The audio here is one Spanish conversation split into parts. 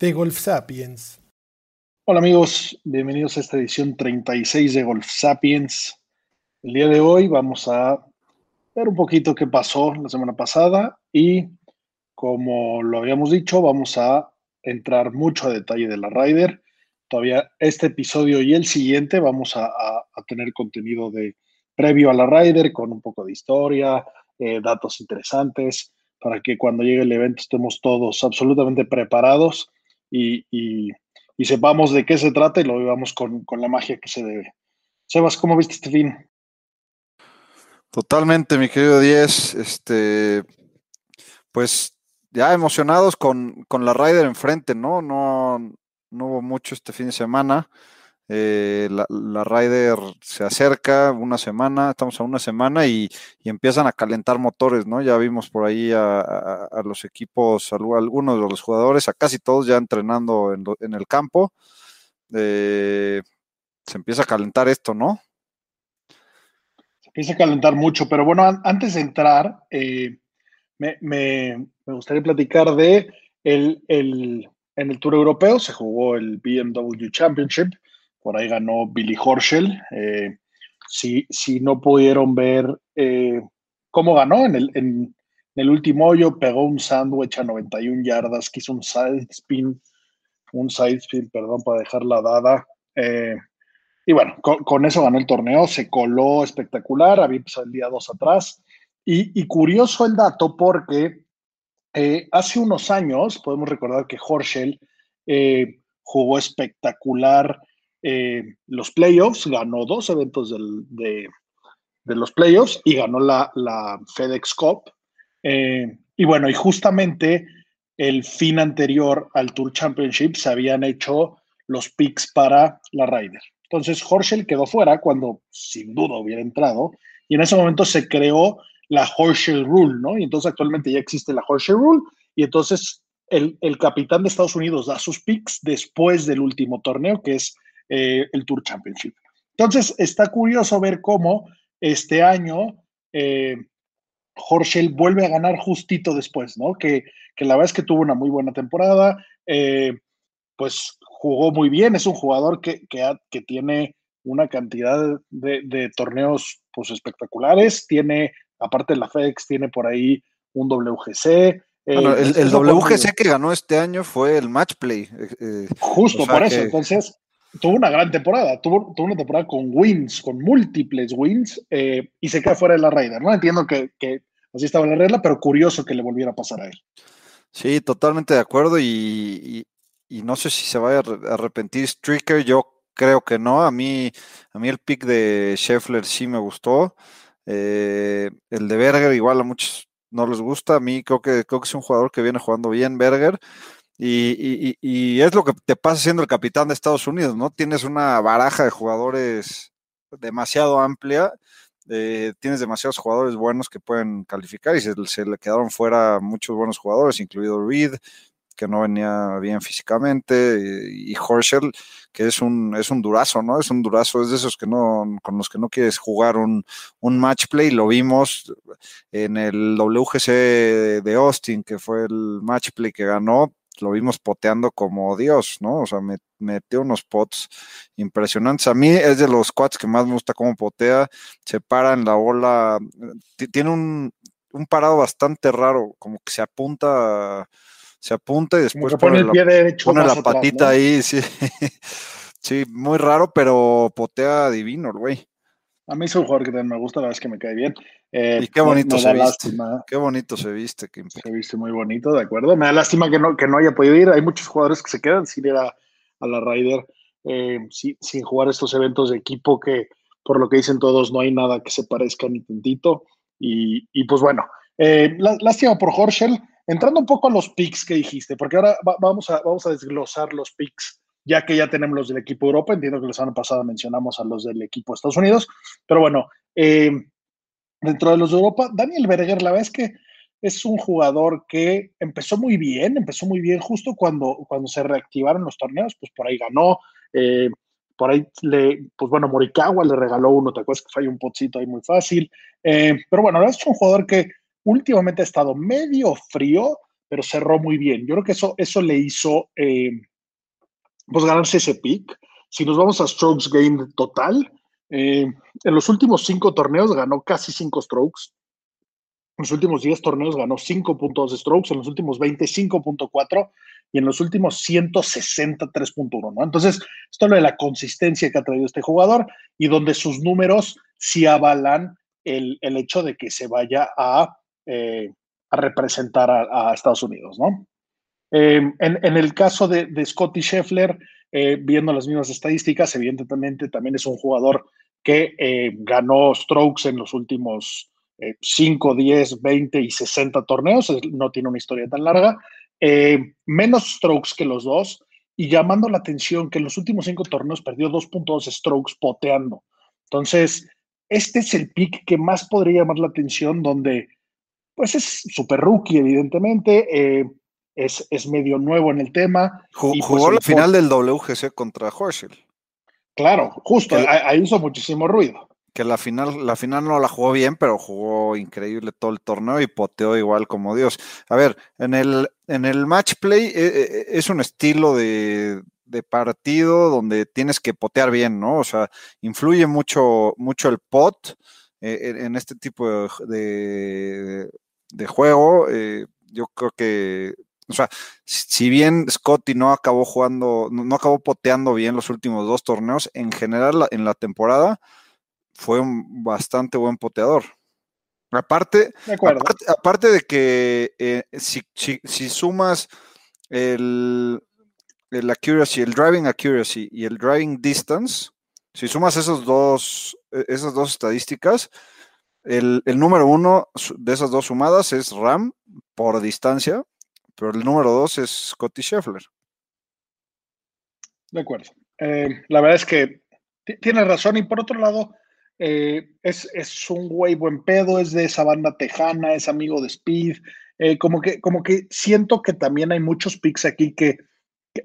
De Golf Sapiens. Hola amigos, bienvenidos a esta edición 36 de Golf Sapiens. El día de hoy vamos a ver un poquito qué pasó la semana pasada y como lo habíamos dicho, vamos a entrar mucho a detalle de la Ryder. Todavía este episodio y el siguiente vamos a, a- a tener contenido de previo a la Ryder con un poco de historia, eh, datos interesantes, para que cuando llegue el evento estemos todos absolutamente preparados y, y- y sepamos de qué se trata y lo vivamos con, con la magia que se debe. Sebas, ¿cómo viste este fin? Totalmente, mi querido Diez. Este, pues ya emocionados con, con la Ryder enfrente, ¿no? No, no hubo mucho este fin de semana. Eh, la, la Ryder se acerca una semana, estamos a una semana y, empiezan a calentar motores, ¿no? Ya vimos por ahí a, los equipos, a algunos de los jugadores, a casi todos ya entrenando en, el campo. Eh, se empieza a calentar esto, ¿no? Se empieza a calentar mucho, pero bueno, an- antes de entrar, eh, me, gustaría platicar de el- en el Tour Europeo se jugó el BMW Championship, por ahí ganó Billy Horschel. eh, si, si no pudieron ver eh, cómo ganó en el, en el último hoyo, pegó un sandwich a 91 yardas, que hizo un side spin, un side spin, perdón, para dejarla dada. eh, y bueno, con, eso ganó el torneo, se coló espectacular, había empezado el día 2 atrás. Y, y curioso el dato porque hace unos años, podemos recordar que Horschel jugó espectacular eh, los playoffs, ganó dos eventos de, los playoffs y ganó la, la FedEx Cup. Eh, y bueno, y justamente el fin anterior al Tour Championship se habían hecho los picks para la Ryder. Entonces Horschel quedó fuera cuando sin duda hubiera entrado y en ese momento se creó la Horschel Rule, ¿no? Y entonces actualmente ya existe la Horschel Rule y entonces el, el capitán de Estados Unidos da sus picks después del último torneo que es eh, el Tour Championship. Entonces está curioso ver cómo este año eh, Horschel vuelve a ganar justito después, ¿no? Que, que la verdad es que tuvo una muy buena temporada, eh, pues jugó muy bien, es un jugador que, que, ha- que tiene una cantidad de, de torneos pues espectaculares, tiene, aparte de la FedEx, tiene por ahí un WGC. eh, el, WGC que ganó este año fue el match play. eh, Justo O sea por eso. Entonces, tuvo una gran temporada. Tuvo, tuvo una temporada con wins, con múltiples wins, eh, y se queda fuera de la Raider. No entiendo que, así estaba la regla, pero curioso que le volviera a pasar a él. sí, totalmente de acuerdo y, y- no sé si se vaya a arre- a arrepentir Stricker, yo creo que no. A mí, a mí el pick de Scheffler sí me gustó. Eh, el de Berger igual a muchos no les gusta. A mí creo que, creo que es un jugador que viene jugando bien Berger. Y, y- y- es lo que te pasa siendo el capitán de Estados Unidos, ¿no? Tienes una baraja de jugadores demasiado amplia, eh, tienes demasiados jugadores buenos que pueden calificar y se, se le quedaron fuera muchos buenos jugadores, incluido Reed, que no venía bien físicamente, y, y Horschel, que es un, es un durazo, ¿no? Es un durazo, es de esos que no, con los que no quieres jugar un, un match play, lo vimos en el WGC de Austin, que fue el match play que ganó, lo vimos poteando como Dios, ¿no? O sea, me, metió unos pots impresionantes. A mí es de los quads que más me gusta cómo potea, se para en la bola, t- tiene un, un parado bastante raro, como que se apunta, se apunta y después pone el la- pone la atrás, patita ¿no? ahí, sí. Sí, muy raro, pero potea divino el güey. A mí es un jugador que también me gusta, la verdad es que me cae bien. Eh, Y qué bonito me se viste. lástima. Qué bonito se viste, Kimper. Se viste muy bonito, de acuerdo. Me da lástima que no, que no haya podido ir. Hay muchos jugadores que se quedan sin ir a, a la Ryder, eh, sin jugar estos eventos de equipo que, por lo que dicen todos, no hay nada que se parezca ni tantito. Y, y pues bueno, Eh, lástima por Horschel. Entrando un poco a los picks que dijiste, porque ahora vamos, a, vamos a desglosar los picks, ya que ya tenemos los del equipo Europa. Entiendo que la semana pasada mencionamos a los del equipo Estados Unidos. Pero bueno, eh, dentro de los de Europa, Daniel Berger, la verdad es que es un jugador que empezó muy bien, empezó muy bien justo cuando, cuando se reactivaron los torneos, pues por ahí ganó. Eh, por ahí le, pues bueno, Morikawa le regaló uno, te acuerdas que falló un potcito ahí muy fácil. Eh, pero bueno, es un jugador que últimamente ha estado medio frío, pero cerró muy bien. Yo creo que eso, eso le hizo pues ganarse ese pick. Si nos vamos a strokes gained total, eh, en los últimos cinco torneos ganó casi cinco strokes. En los últimos 10 torneos ganó 5.2 strokes, en los últimos 20 5.4 y en los últimos 160 3.1, ¿no? Entonces, esto es lo de la consistencia que ha traído este jugador y donde sus números sí avalan el, el hecho de que se vaya a, eh, a representar a, Estados Unidos, ¿no? Em, en, el caso de, de Scotty Scheffler, eh, viendo las mismas estadísticas, evidentemente también es un jugador que eh, ganó strokes en los últimos 5, 10, 20 y 60 torneos, no tiene una historia tan larga, eh, menos strokes que los dos y llamando la atención que en los últimos cinco torneos perdió 2.2 strokes poteando. Entonces, este es el pick que más podría llamar la atención, donde pues es super rookie, evidentemente, es, es, medio nuevo en el tema. y jugó pues, la final del WGC contra Horschel. Claro, justo, ahí hizo muchísimo ruido que la final, la final no la jugó bien, pero jugó increíble todo el torneo y poteó igual como Dios. A ver, en el, en el match play eh, eh, es un estilo de, partido donde tienes que potear bien, ¿no? O sea, influye mucho, mucho el pot eh, en este tipo de, de, juego. yo creo que o sea, si bien Scotty no acabó jugando, no acabó poteando bien los últimos dos torneos, en general en la temporada fue un bastante buen poteador. Aparte, aparte, de que eh, si, sumas el, el accuracy, el driving accuracy y el driving distance, si sumas esos dos, esas dos estadísticas, el, el, número uno de esas dos sumadas es Ram por distancia, pero el número dos es Scotty Scheffler. De acuerdo. Eh, la verdad es que tienes razón y por otro lado, eh, es, un güey buen pedo, es de esa banda tejana, es amigo de Speed. Eh, como, que, como que siento que también hay muchos picks aquí que,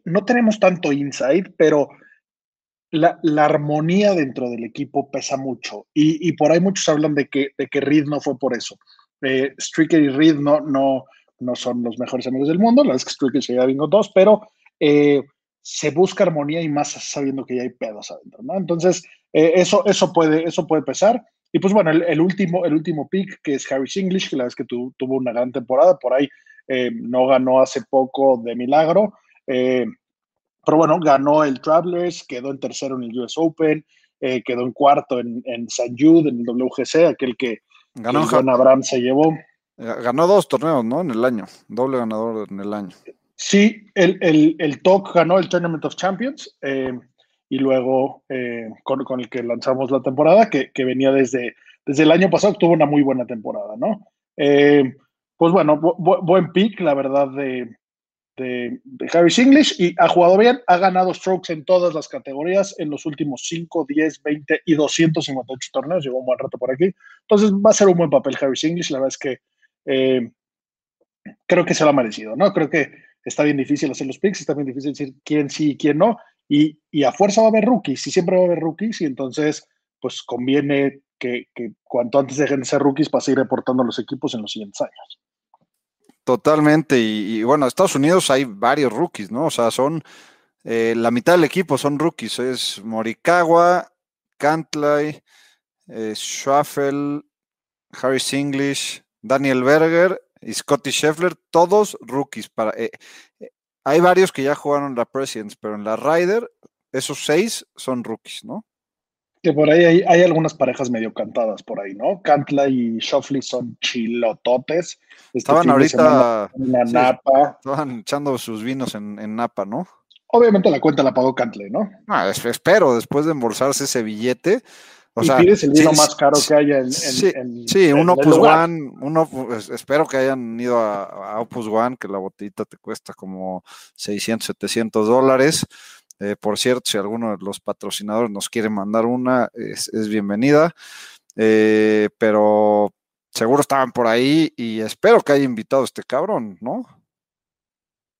no tenemos tanto insight, pero la, armonía dentro del equipo pesa mucho. Y, por ahí muchos hablan de que, de que Reed no fue por eso. Stricker y Reed no, no son los mejores amigos del mundo, la verdad es que se lleva bingo dos, pero se busca armonía y más sabiendo que ya hay pedos adentro, ¿no? Entonces, eh, eso, eso, puede, eso puede pesar. Y pues bueno, el, último, el último pick, que es Harris English, que la vez que tuvo una gran temporada, por ahí eh, no ganó hace poco de milagro, eh, pero bueno, ganó el Travelers, quedó en tercero en el US Open, quedó en cuarto en, en San Jude, en el WGC, aquel que, ganó John Abraham se llevó. Ganó dos torneos, ¿no? En el año, doble ganador en el año. Sí, el, el, el TOC ganó el Tournament of Champions eh, y luego eh, con, con, el que lanzamos la temporada, que, que, venía desde, desde el año pasado, tuvo una muy buena temporada, ¿no? Eh, pues bueno, buen pick, la verdad, de, de, de, Harris English y ha jugado bien, ha ganado strokes en todas las categorías en los últimos 5, 10, 20 y 258 torneos, llevó un buen rato por aquí. Entonces va a ser un buen papel Harris English, la verdad es que creo que se lo ha merecido, ¿no? Creo que está bien difícil hacer los picks, está bien difícil decir quién sí y quién no, y, a fuerza va a haber rookies, y siempre va a haber rookies, y entonces pues conviene que, cuanto antes dejen de ser rookies para seguir reportando a los equipos en los siguientes años. Totalmente, y, bueno, en Estados Unidos hay varios rookies, ¿no? O sea, son eh, la mitad del equipo son rookies, es Morikawa, Cantlay, eh, Harris English, Daniel Berger y Scotty Scheffler, todos rookies. Para, eh, eh, hay varios que ya jugaron la Presidents, pero en la Ryder, esos seis son rookies, ¿no? Que por ahí hay, algunas parejas medio cantadas por ahí, ¿no? Cantla y Shoffley son chilototes. Este estaban ahorita en Napa. Estaban echando sus vinos en, Napa, ¿no? Obviamente la cuenta la pagó Cantley, ¿no? Ah, espero, después de embolsarse ese billete, O y sea, pides el vino sí, más caro que haya en, en- Sí, en- sí, en un Opus. One, uno, pues, espero que hayan ido a, a Opus One, que la botellita te cuesta como 600, 700 dólares. Eh, por cierto, si alguno de los patrocinadores nos quiere mandar una, es, es bienvenida. Eh, pero seguro estaban por ahí y espero que haya invitado a este cabrón, ¿no?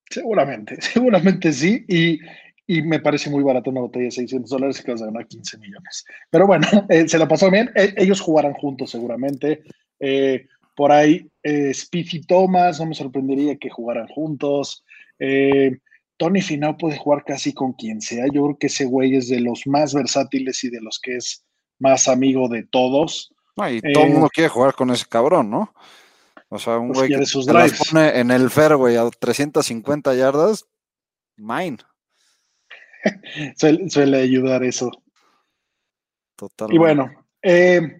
Seguramente, seguramente sí. Y, y me parece muy barato una botella de 600 dólares y que vas a ganar 15 millones. Pero bueno, eh, se la pasó bien. Eh, ellos jugarán juntos seguramente. Eh, por ahí, y Thomas, no me sorprendería que jugaran juntos. Tony Finau puede jugar casi con quien sea. Yo creo que ese güey es de los más versátiles y de los que es más amigo de todos. No, y todo el mundo quiere jugar con ese cabrón, ¿no? O sea, un Pues güey que sus las pone en el fairway a 350 yardas, mine, Suele, suele ayudar eso. totalmente. Y bueno, eh,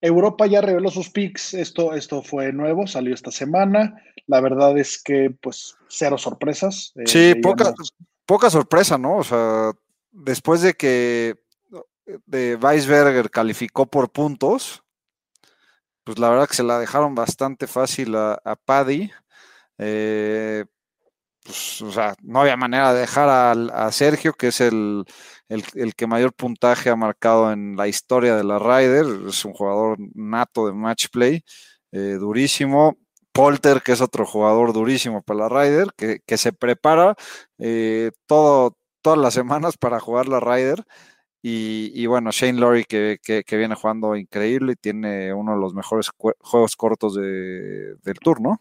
Europa ya reveló sus picks. Esto, esto fue nuevo, salió esta semana. La verdad es que, pues, cero sorpresas. Eh, Sí, poca, poca sorpresa, ¿no? O sea, después de que de Weisberger calificó por puntos, pues la verdad que se la dejaron bastante fácil a, a Paddy. Eh, pues, o sea, no había manera de dejar a, Sergio, que es el, el- que mayor puntaje ha marcado en la historia de la Ryder. Es un jugador nato de match play, eh, durísimo. Polter, que es otro jugador durísimo para la Ryder, que, que se prepara eh, todo, todas las semanas para jugar la Ryder. Y, y bueno, Shane Lowry que, que- viene jugando increíble y tiene uno de los mejores juegos cortos de- del tour, ¿no?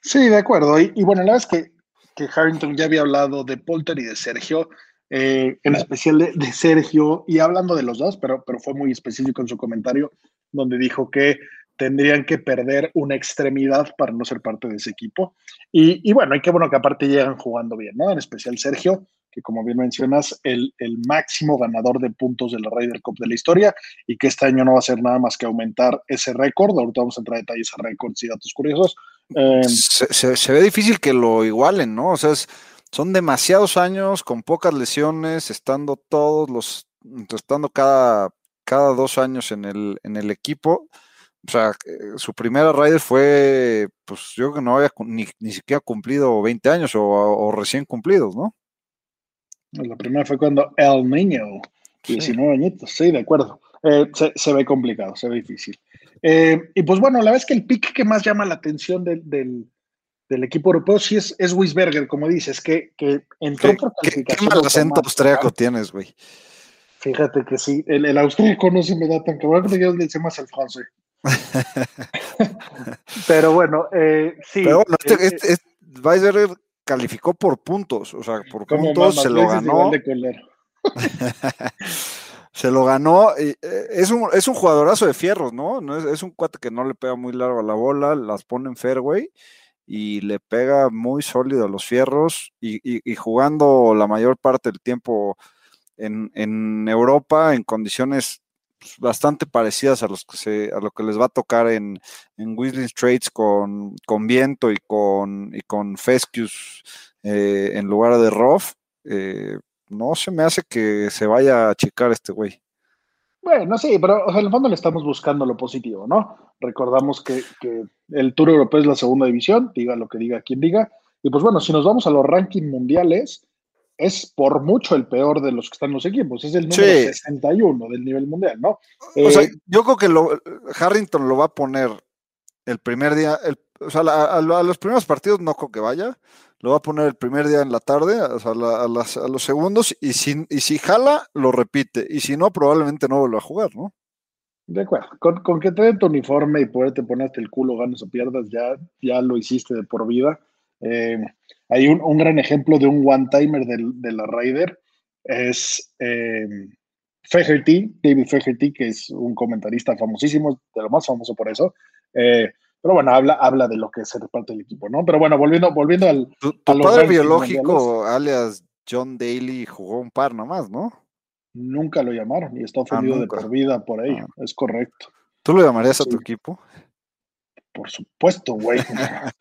Sí, de acuerdo. Y, y bueno, la verdad es que, que Harrington ya había hablado de Polter y de Sergio, eh, en especial de, Sergio, y hablando de los dos, pero, pero fue muy específico en su comentario, donde dijo que tendrían que perder una extremidad para no ser parte de ese equipo. Y, y bueno, y qué bueno que aparte llegan jugando bien, ¿no? En especial Sergio, que como bien mencionas, el, el máximo ganador de puntos de la Ryder Cup de la historia, y que este año no va a ser nada más que aumentar ese récord. Ahorita vamos a entrar a detalles a récords y datos curiosos. Eh, se, se- se ve difícil que lo igualen, ¿no? O sea, es- son demasiados años con pocas lesiones, estando todos los, estando cada, cada dos años en el, en el equipo. O sea, eh, su primera Ryder fue, pues yo creo que no había ni, ni siquiera cumplido 20 años o, o recién cumplidos, ¿no? La primera fue cuando El Niño, Sí. 19 añitos, sí, de acuerdo. Eh, se, se ve complicado, se ve difícil. Eh, y pues bueno, la verdad es que el pick que más llama la atención del, del, del equipo europeo sí es, es Wisberger, como dices, que, que entró ¿Qué, por qué- qué calificación. mal acento austriaco tienes, güey? Fíjate que sí, el, el austríaco no se me da tan cabrón que yo le sé más el francés. Pero bueno, eh, sí. Pero bueno, este, eh, este- este- Weisberger calificó por puntos, o sea, por puntos se lo ganó. Se lo ganó. eh, es, un, es un jugadorazo de fierros, ¿no? no es, un cuate que no le pega muy largo a la bola, las pone en fairway y le pega muy sólido a los fierros y, y- jugando la mayor parte del tiempo en, en Europa en condiciones pues, bastante parecidas a los que se, a lo que les va a tocar en, en Whistling Straits con, con viento y con, y con Fescus eh, en lugar de Rough. eh, no se me hace que se vaya a achicar este güey. Bueno, sí, pero o sea, en el fondo le estamos buscando lo positivo, ¿no? Recordamos que, que el Tour Europeo es la segunda división, diga lo que diga quien diga. Y pues bueno, si nos vamos a los rankings mundiales, es por mucho el peor de los que están en los equipos. Es el número Sí. 61 del nivel mundial, ¿no? O sea, Eh, yo creo que lo, Harrington lo va a poner el primer día, el- o sea, la- a, a los primeros partidos no creo que vaya, lo va a poner el primer día en la tarde, o sea, la- a, las- a los segundos, y si, y si jala, lo repite, y si no, probablemente no vuelva a jugar, ¿no? de acuerdo. Con, con que te den tu uniforme y poderte ponerte el culo, ganas o pierdas, ya, ya lo hiciste de por vida. Eh, hay un, un gran ejemplo de un one-timer del- de la Raider. Es eh, David Feherty, que es un comentarista famosísimo, de lo más famoso por eso. Eh, pero bueno, habla, habla de lo que es ser parte del equipo, ¿no? Pero bueno, volviendo, volviendo al, Tu, padre biológico, alias John Daly, jugó un par nomás, ¿no? nunca lo llamaron y está ofendido de por vida por ello. Es correcto. ¿Tú lo llamarías a tu equipo? Por supuesto, güey.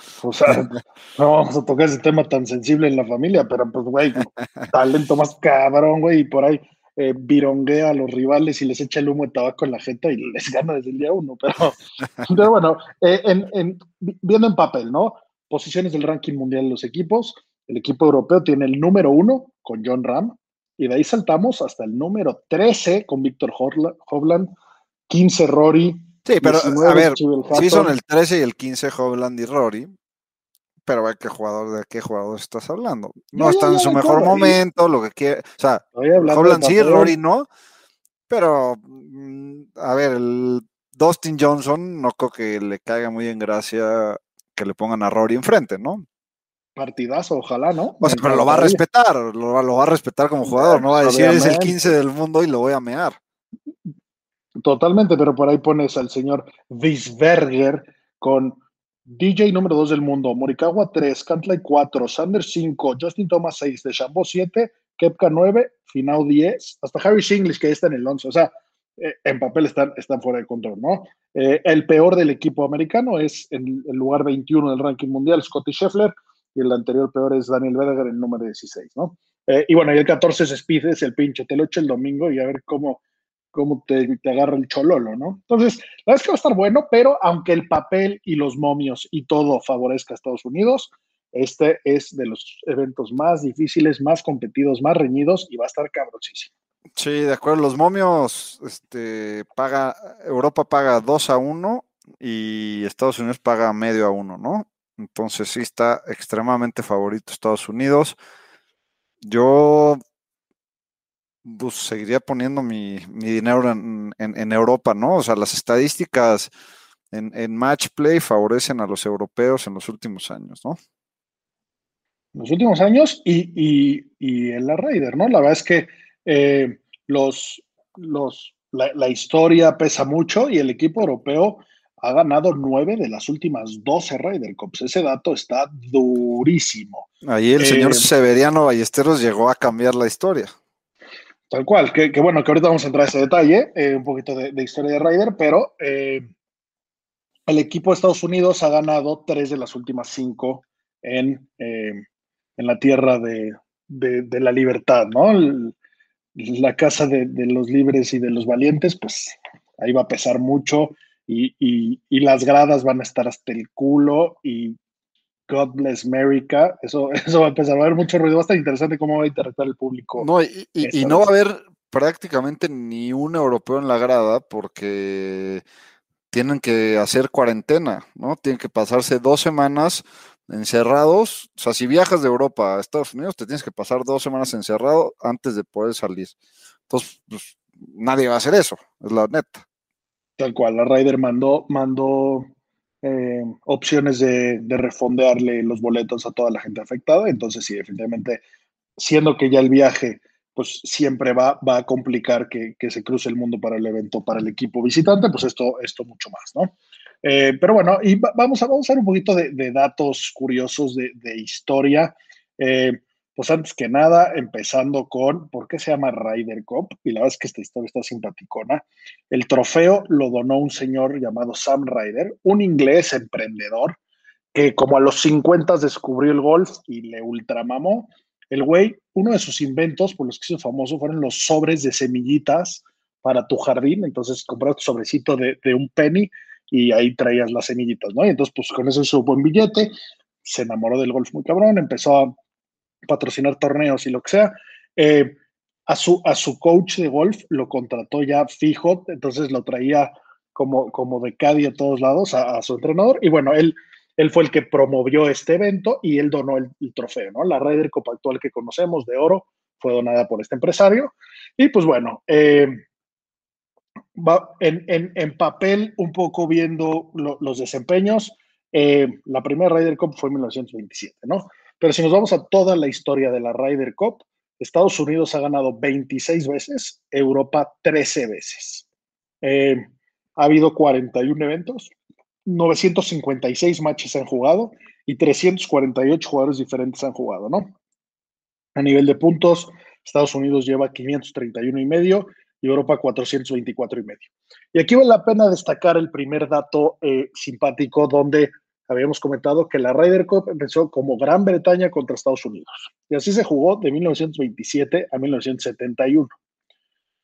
O sea, no vamos a tocar ese tema tan sensible en la familia, pero pues, güey, talento más cabrón, güey, y por ahí. Eh, vironguea a los rivales y les echa el humo de tabaco en la jeta y les gana desde el día uno. Pero, pero bueno, eh, en, viendo en papel, ¿no? Posiciones del ranking mundial de los equipos. El equipo europeo tiene el número uno con John Ram, y de ahí saltamos hasta el número 13 con Víctor Hovland, 15 Rory. Sí, pero a ver, sí son el 13 y el 15 Hovland y Rory, pero ¿de qué jugador, de qué jugador estás hablando? No, está en su mejor momento, lo que quiere. O sea, Holland sí, Rory no. Pero, mm, a ver, el Dustin Johnson no creo que le caiga muy en gracia que le pongan a Rory enfrente, ¿no? Partidazo, ojalá, ¿no? O sea, pero lo va a respetar, lo, va a respetar como jugador, no va a decir es el 15 del mundo y lo voy a mear. Totalmente, pero por ahí pones al señor Wiesberger con DJ número 2 del mundo, Morikawa 3, Cantlay 4, Sanders 5, Justin Thomas 6, de Chambó 7, Kepka 9, Finau 10, hasta Harry English que está en el 11. O sea, eh, en papel están, están fuera de control, ¿no? Eh, el peor del equipo americano es en el lugar 21 del ranking mundial, Scotty Scheffler, y el anterior peor es Daniel Wedegar, el número 16, ¿no? Eh, y bueno, y el 14 es Speed, es el pinche, te lo echo el domingo y a ver cómo, cómo te, te, agarra el chololo, ¿no? Entonces, la verdad es que va a estar bueno, pero aunque el papel y los momios y todo favorezca a Estados Unidos, este es de los eventos más difíciles, más competidos, más reñidos y va a estar cabrosísimo. Sí, de acuerdo. Los momios, este, paga, Europa paga 2 a 1 y Estados Unidos paga medio a 1, ¿no? Entonces sí está extremadamente favorito Estados Unidos. Yo pues, seguiría poniendo mi, dinero en, Europa, ¿no? O sea, las estadísticas en, match play favorecen a los europeos en los últimos años, ¿no? Los últimos años y, en la Raider, ¿no? La verdad es que eh, los, los, la, historia pesa mucho y el equipo europeo ha ganado nueve de las últimas 12 Ryder Cups. Ese dato está durísimo. Ahí el señor eh, Severiano Ballesteros llegó a cambiar la historia. Tal cual, que, bueno, que ahorita vamos a entrar a ese detalle, eh, un poquito de, historia de Ryder, pero eh, el equipo de Estados Unidos ha ganado tres de las últimas cinco en, en la tierra de, la libertad, ¿no? la casa de, los libres y de los valientes, pues ahí va a pesar mucho y, las gradas van a estar hasta el culo y God bless America. Eso, eso va a empezar a haber mucho ruido. Va a estar interesante cómo va a interactuar el público. No, y, y no va a haber prácticamente ni un europeo en la grada porque tienen que hacer cuarentena, ¿no? Tienen que pasarse dos semanas encerrados. O sea, si viajas de Europa a Estados Unidos, te tienes que pasar dos semanas encerrado antes de poder salir. Entonces, pues, nadie va a hacer eso, es la neta. Tal cual, la Ryder mandó, mandó eh, opciones de, de, refondearle los boletos a toda la gente afectada. Entonces, sí, definitivamente, siendo que ya el viaje, pues siempre va, a complicar que, se cruce el mundo para el evento, para el equipo visitante, pues esto, esto mucho más, ¿no? Eh, pero bueno, y vamos, a, vamos a ver un poquito de, datos curiosos de, historia. Eh, pues antes que nada, empezando con, ¿por qué se llama Ryder Cup? Y la verdad es que esta historia está simpaticona. El trofeo lo donó un señor llamado Sam Ryder, un inglés emprendedor que como a los 50 descubrió el golf y le ultramamó. El güey, uno de sus inventos por los que hizo famoso fueron los sobres de semillitas para tu jardín. Entonces comprabas tu sobrecito de, de un penny y ahí traías las semillitas, ¿no? Y entonces, pues con eso hizo buen billete, se enamoró del golf muy cabrón, empezó a patrocinar torneos y lo que sea. Eh, a, su, a su coach de golf lo contrató ya fijo, entonces lo traía como, como de Caddy a todos lados a, su entrenador. Y bueno, él, él fue el que promovió este evento y él donó el, trofeo, ¿no? La Ryder Cup actual que conocemos de oro fue donada por este empresario. Y pues bueno, eh, va en, en, papel, un poco viendo los desempeños, eh, la primera Ryder Cup fue en 1927, ¿no? Pero si nos vamos a toda la historia de la Ryder Cup, Estados Unidos ha ganado 26 veces, Europa 13 veces. Eh, ha habido 41 eventos, 956 matches han jugado y 348 jugadores diferentes han jugado, ¿no? A nivel de puntos, Estados Unidos lleva 531 y medio y Europa 424 y medio. Y aquí vale la pena destacar el primer dato eh, simpático donde habíamos comentado que la Ryder Cup empezó como Gran Bretaña contra Estados Unidos. Y así se jugó de 1927 a 1971.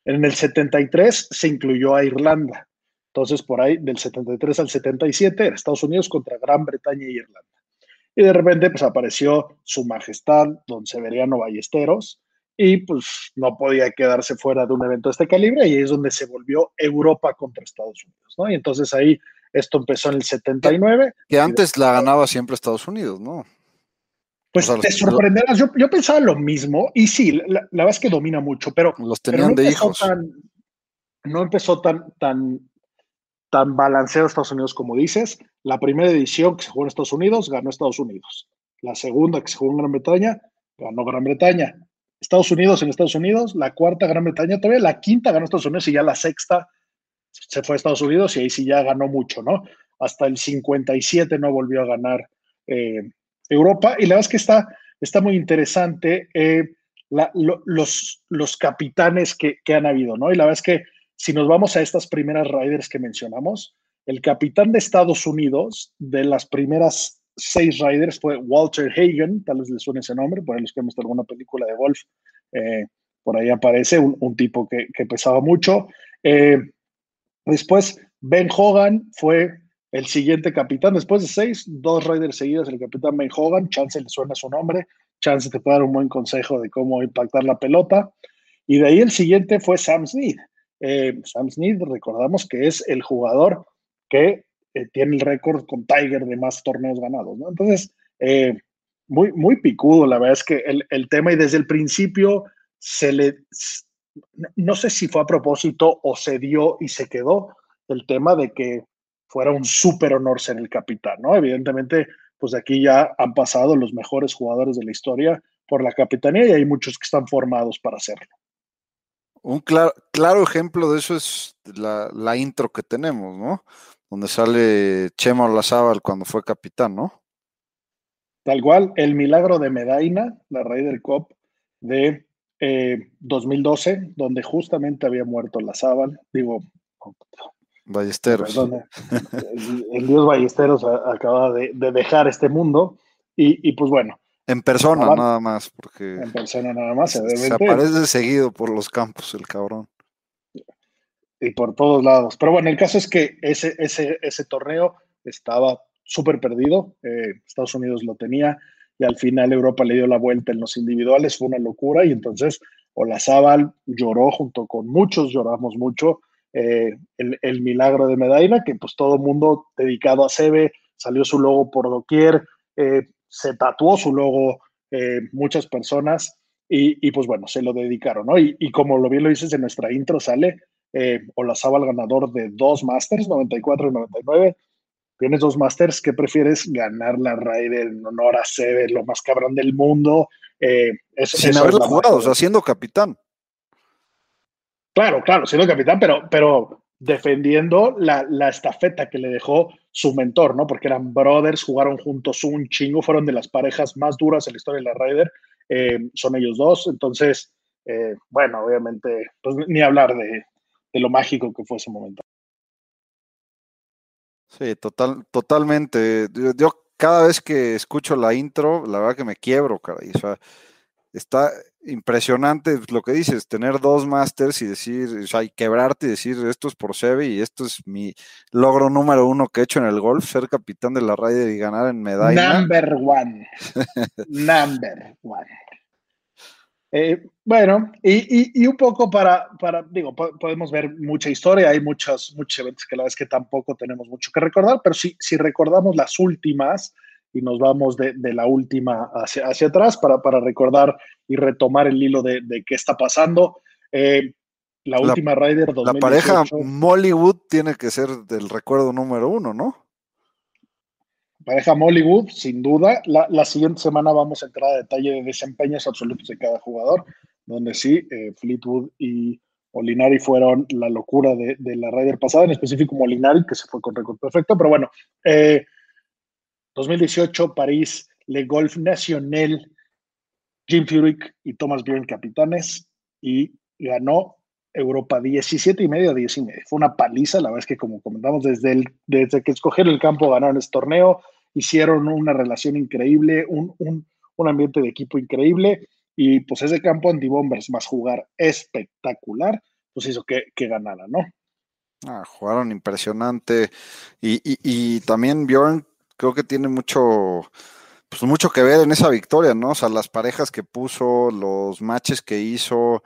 En el 73 se incluyó a Irlanda. Entonces, por ahí, del 73 al 77, era Estados Unidos contra Gran Bretaña y Irlanda. Y de repente, pues apareció Su Majestad, don Severiano Ballesteros, y pues no podía quedarse fuera de un evento de este calibre, y ahí es donde se volvió Europa contra Estados Unidos. Y entonces ahí esto empezó en el 79. Que antes la ganaba siempre Estados Unidos, ¿no? Pues te sorprenderás, yo, yo, pensaba lo mismo, y sí, la, la, verdad es que domina mucho, pero, los tenían pero no de hijos. Tan, no empezó tan, tan, tan balanceado Estados Unidos como dices. La primera edición que se jugó en Estados Unidos, ganó Estados Unidos. La segunda que se jugó en Gran Bretaña, ganó Gran Bretaña. Estados Unidos en Estados Unidos, la cuarta Gran Bretaña todavía, la quinta ganó Estados Unidos y ya la sexta se fue a Estados Unidos y ahí sí ya ganó mucho, ¿no? Hasta el 57 no volvió a ganar eh, Europa. Y la verdad es que está, está muy interesante eh, los, los capitanes que, que, han habido, ¿no? Y la verdad es que si nos vamos a estas primeras riders que mencionamos, el capitán de Estados Unidos de las primeras seis riders fue Walter Hagen, tal vez les suene ese nombre, por ahí los que han visto alguna película de golf, eh, por ahí aparece un, un tipo que, que, pesaba mucho. Después, Ben Hogan fue el siguiente capitán. Después de seis, dos riders seguidos, el capitán Ben Hogan, Chance le suena su nombre, Chance te puede dar un buen consejo de cómo impactar la pelota. Y de ahí el siguiente fue Sam Smith. Eh, Sam Smith, recordamos que es el jugador que eh, tiene el récord con Tiger de más torneos ganados. Entonces, eh, muy, muy picudo, la verdad es que el, el, tema y desde el principio se le, no sé si fue a propósito o se dio y se quedó el tema de que fuera un súper honor ser el capitán, ¿no? Evidentemente, pues aquí ya han pasado los mejores jugadores de la historia por la capitanía y hay muchos que están formados para hacerlo. Un claro, claro ejemplo de eso es la, la, intro que tenemos, ¿no? Donde sale Chema Olazábal cuando fue capitán, ¿no? Tal cual, el milagro de Medaina, la Ryder Cup de eh, 2012, donde justamente había muerto Olazábal, digo, Ballesteros. El, el, dios Ballesteros acaba de, de, dejar este mundo y, y pues bueno, en persona Acaban. nada más, porque en persona nada más, se aparece seguido por los campos el cabrón. Y por todos lados. Pero bueno, el caso es que ese, ese, ese torneo estaba súper perdido. Eh, Estados Unidos lo tenía y al final Europa le dio la vuelta en los individuales. Fue una locura y entonces Olazábal lloró junto con muchos, lloramos mucho. Eh, el, el, milagro de Medina, que pues todo mundo dedicado a Sebe, salió su logo por doquier. Eh, se tatuó su logo eh, muchas personas y, y, pues bueno, se lo dedicaron, ¿no? Y, y, como lo bien lo dices en nuestra intro, sale Olazábal ganador de dos Masters, 94 y 99. Tienes dos Masters, ¿qué prefieres? Ganar la Ryder en honor a Sebe, lo más cabrón del mundo. Eh, eso, Sin eso haberlo es jugado, o sea, siendo capitán. Claro, claro, siendo capitán, pero, pero defendiendo la, la, estafeta que le dejó su mentor, ¿no? Porque eran brothers, jugaron juntos un chingo, fueron de las parejas más duras en la historia de la Ryder, eh, son ellos dos, entonces, eh, bueno, obviamente, pues ni hablar de, de, lo mágico que fue ese momento. Sí, total, totalmente. Yo, yo, cada vez que escucho la intro, la verdad que me quiebro, caray. O sea, está impresionante lo que dices, tener dos masters y decir, o sea, y quebrarte y decir, esto es por Seve y esto es mi logro número uno que he hecho en el golf, ser capitán de la Ryder y ganar en medalla. Number one. Number one. Eh, bueno, y, y, y, un poco para, para digo, po podemos ver mucha historia, hay muchos, muchos eventos que la verdad es que tampoco tenemos mucho que recordar, pero si, si recordamos las últimas, y nos vamos de, de la última hacia, hacia, atrás para, para recordar y retomar el hilo de, de qué está pasando. Eh, la, la última Ryder 2018. La pareja Mollywood tiene que ser del recuerdo número uno, ¿no? Pareja Mollywood, sin duda. La, la, siguiente semana vamos a entrar a detalle de desempeños absolutos de cada jugador, donde sí, eh, Fleetwood y Molinari fueron la locura de, de, la Ryder pasada, en específico Molinari, que se fue con récord perfecto, pero bueno, eh, 2018, París, Le Golf National, Jim Furyk y Thomas Bjorn capitanes y ganó Europa 17 y medio a 10 y medio. Fue una paliza, la verdad es que como comentamos, desde, el, desde que escogieron el campo ganaron este torneo, hicieron una relación increíble, un, un, un ambiente de equipo increíble y pues ese campo anti-bombers más jugar espectacular pues hizo que, que ganara, ¿no? Ah, jugaron impresionante. Y, y, también Bjorn creo que tiene mucho, pues mucho que ver en esa victoria, ¿no? O sea, las parejas que puso, los matches que hizo,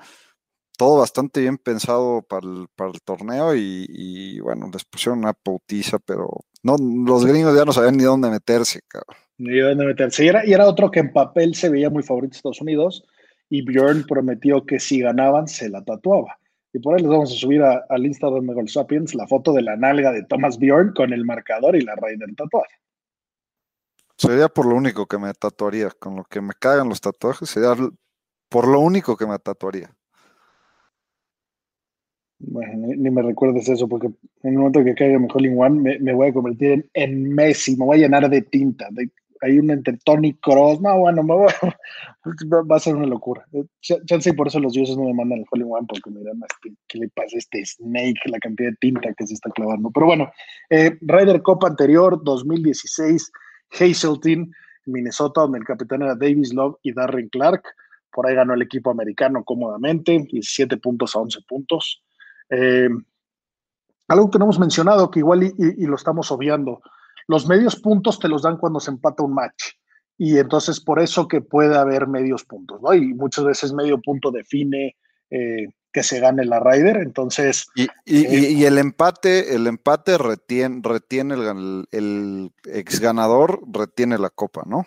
todo bastante bien pensado para el, para el torneo y, bueno, les pusieron una pautiza, pero no, los gringos ya no sabían ni dónde meterse, cabrón. Ni dónde meterse. Y era, y era otro que en papel se veía muy favorito de Estados Unidos y Bjorn prometió que si ganaban se la tatuaba. Y por ahí les vamos a subir al Instagram de Gold Sapiens la foto de la nalga de Thomas Bjorn con el marcador y la raíz del tatuaje. Sería por lo único que me tatuaría. Con lo que me cagan los tatuajes, sería por lo único que me tatuaría. Bueno, ni, me recuerdes eso, porque en el momento que caiga mi Hole One me, voy a convertir en, Messi, me voy a llenar de tinta. hay un entre Tony Cross, no, bueno, me voy, va a ser una locura. Chance y por eso los dioses no me mandan el Hole One, porque miran qué le pasa a este Snake, la cantidad de tinta que se está clavando. Pero bueno, eh, Ryder Cup anterior, 2016, Hazeltine, Minnesota, donde el capitán era Davis Love y Darren Clark. Por ahí ganó el equipo americano cómodamente, 17 puntos a 11 puntos. Eh, algo que no hemos mencionado, que igual y, lo estamos obviando, los medios puntos te los dan cuando se empata un match. Y entonces por eso que puede haber medios puntos, ¿no? Y muchas veces medio punto define eh, que se gane la Ryder, entonces... Y, eh, el empate, el empate retiene, retiene el, el ex ganador, retiene la copa, ¿no?